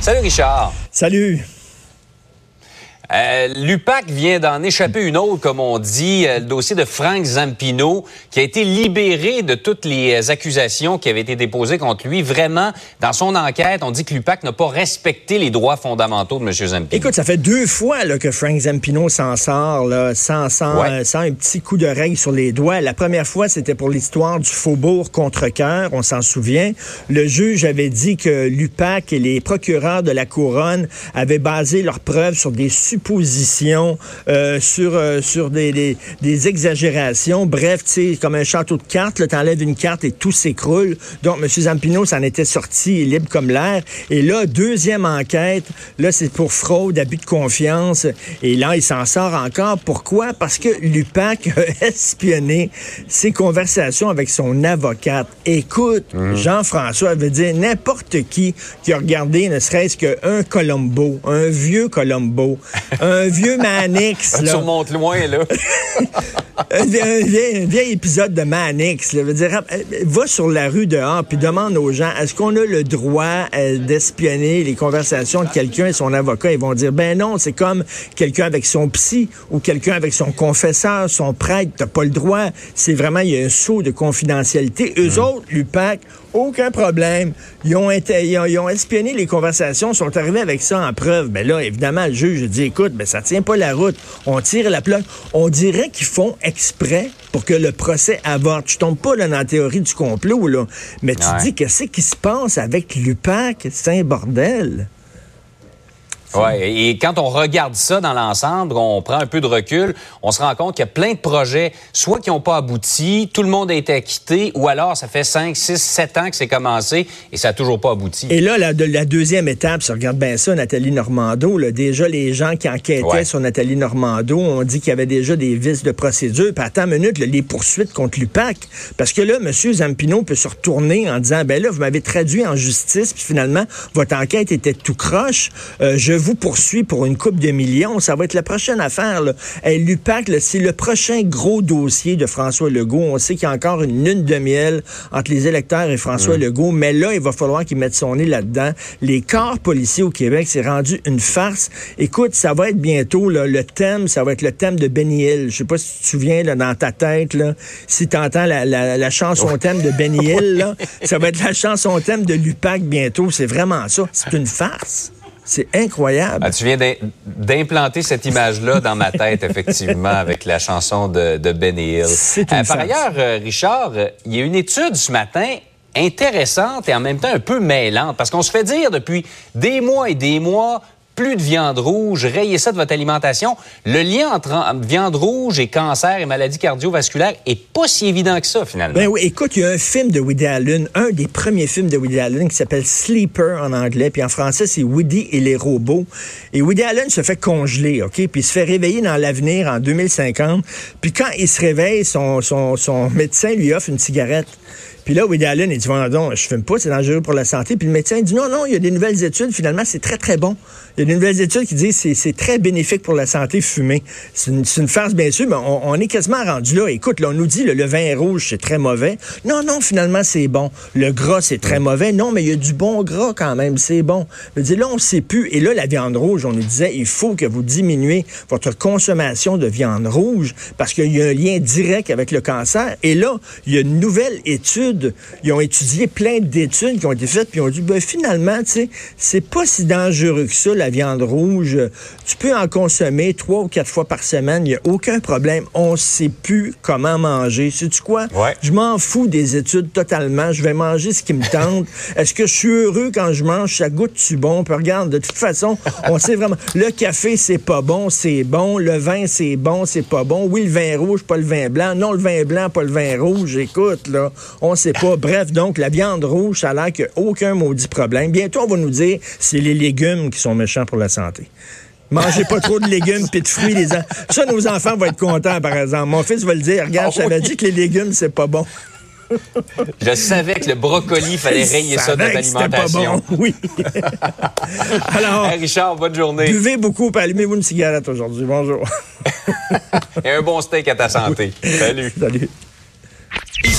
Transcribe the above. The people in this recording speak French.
Salut Richard. Salut. Euh, L'UPAC vient d'en échapper une autre, comme on dit, euh, le dossier de Frank Zampino, qui a été libéré de toutes les accusations qui avaient été déposées contre lui. Vraiment, dans son enquête, on dit que l'UPAC n'a pas respecté les droits fondamentaux de M. Zampino. Écoute, ça fait deux fois là, que Frank Zampino s'en sort, là, sans, sans, Ouais. euh, sans un petit coup de règle sur les doigts. La première fois, c'était pour l'histoire du faubourg contre cœur, on s'en souvient. Le juge avait dit que l'UPAC et les procureurs de la couronne avaient basé leurs preuves sur des suppositions, euh, sur, euh, sur des, des, des exagérations. Bref, tu sais, comme un château de cartes, tu enlèves une carte et tout s'écroule. Donc, M. Zampino s'en était sorti libre comme l'air. Et là, deuxième enquête, là, c'est pour fraude, abus de confiance. Et là, il s'en sort encore. Pourquoi? Parce que l'UPAC a espionné ses conversations avec son avocate. Écoute, Jean-François veut dire n'importe qui qui a regardé ne serait-ce qu'un Colombo, un vieux Colombo, un vieux Manix. Tu là. remontes loin, là. un, vieil, un épisode de Manix. Là, veut dire, euh, va sur la rue dehors puis demande aux gens est-ce qu'on a le droit euh, d'espionner les conversations de quelqu'un et son avocat? Ils vont dire ben non, c'est comme quelqu'un avec son psy ou quelqu'un avec son confesseur, son prêtre. T'as pas le droit. C'est vraiment il y a un saut de confidentialité. Eux autres, l'UPAC, aucun problème. Ils ont, été, ils, ont, ils ont espionné les conversations, sont arrivés avec ça en preuve. Ben là, évidemment, le juge dit, écoute, ben ça tient pas la route. On tire la plaque. On dirait qu'ils font exprès pour que le procès avorte. Je tombe pas là, dans la théorie du complot, là. Mais tu Ouais. dis, qu'est-ce qui se passe avec l'UPAC? C'est un bordel. Ouais, et quand on regarde ça dans l'ensemble, on prend un peu de recul, on se rend compte qu'il y a plein de projets, soit qui n'ont pas abouti, tout le monde a été acquitté, ou alors ça fait 5, 6, 7 ans que c'est commencé et ça n'a toujours pas abouti. Et là, la, de- la deuxième étape, si on regarde bien ça, Nathalie Normando, là, déjà les gens qui enquêtaient Ouais. sur Nathalie Normando ont dit qu'il y avait déjà des vices de procédure. Puis attends une minute, là, les poursuites contre l'UPAC. Parce que là, M. Zampino peut se retourner en disant, ben là, vous m'avez traduit en justice, puis finalement, votre enquête était tout croche. Euh, je vous poursuis pour une coupe de millions. Ça va être la prochaine affaire. Là. Et L'UPAC, c'est le prochain gros dossier de François Legault. On sait qu'il y a encore une lune de miel entre les électeurs et François Legault, mais là, il va falloir qu'il mette son nez là-dedans. Les corps policiers au Québec, c'est rendu une farce. Écoute, ça va être bientôt là, le thème, ça va être le thème de Benny Hill. Je sais pas si tu te souviens là, dans ta tête, là, si tu entends la, la- la chanson thème de Benny Hill, là, ça va être la chanson thème de l'UPAC bientôt. C'est vraiment ça. C'est une farce. C'est incroyable. Ah, tu viens d'im- d'implanter cette image-là dans ma tête, effectivement, avec la chanson de, de Benny Hill. Une par ailleurs, euh, Richard, euh, il y a une étude ce matin intéressante et en même temps un peu mêlante, parce qu'on se fait dire depuis des mois et des mois, plus de viande rouge, rayez ça de votre alimentation. Le lien entre en- viande rouge et cancer et maladies cardiovasculaires est pas si évident que ça, finalement. Ben oui, écoute, il y a un film de Woody Allen, un des premiers films de Woody Allen qui s'appelle Sleeper en anglais, puis en français c'est Woody et les robots. Et Woody Allen se fait congeler, OK, puis il se fait réveiller dans l'avenir en 2050. Puis quand il se réveille, son médecin lui offre une cigarette. Puis là, Woody Allen, il dit, non, je fume pas, c'est dangereux pour la santé. Puis le médecin dit, non, non, il y a des nouvelles études, finalement, c'est très, très bon. Il y a des nouvelles études qui disent c'est c'est très bénéfique pour la santé fumer. C'est une, farce, bien sûr, mais on, est quasiment rendu là. Écoute, là, on nous dit le, le vin rouge, c'est très mauvais. Non, non, finalement, c'est bon. Le gras, c'est très mauvais. Non, mais il y a du bon gras quand même, c'est bon. Je dire, là, on ne sait plus. Et là, la viande rouge, on nous disait, il faut que vous diminuez votre consommation de viande rouge parce qu'il y a un lien direct avec le cancer. Et là, il y a une nouvelle étude. Ils ont étudié plein d'études qui ont été faites, puis ils ont dit, ben, finalement, tu sais, c'est pas si dangereux que ça, la viande rouge. Tu peux en consommer trois ou quatre fois par semaine, il n'y a aucun problème. On ne sait plus comment manger. Sais-tu quoi? Ouais. Je m'en fous des études totalement. Je vais manger ce qui me tente. Est-ce que je suis heureux quand je mange? Ça goûte-tu bon? Puis regarde, de toute façon, on sait vraiment. Le café, c'est pas bon, c'est bon. Le vin, c'est bon, c'est pas bon. Oui, le vin rouge, pas le vin blanc. Non, le vin blanc, pas le vin rouge. Écoute, là, on sait pas. Bref, donc, la viande rouge, ça a l'air qu'il n'y a aucun maudit problème. Bientôt, on va nous dire c'est les légumes qui sont méchants pour la santé. Mangez pas trop de légumes puis de fruits. Les en- Ça, nos enfants vont être contents, par exemple. Mon fils va le dire. Regarde, je Ah t'avais oui. dit que les légumes, c'est pas bon. Je savais que le brocoli, il fallait rayer ça de c'était pas alimentation. bon, oui. Alors, Hey, Richard, bonne journée. buvez beaucoup, puis allumez-vous une cigarette aujourd'hui. Bonjour. Et un bon steak à ta santé. Salut. Salut.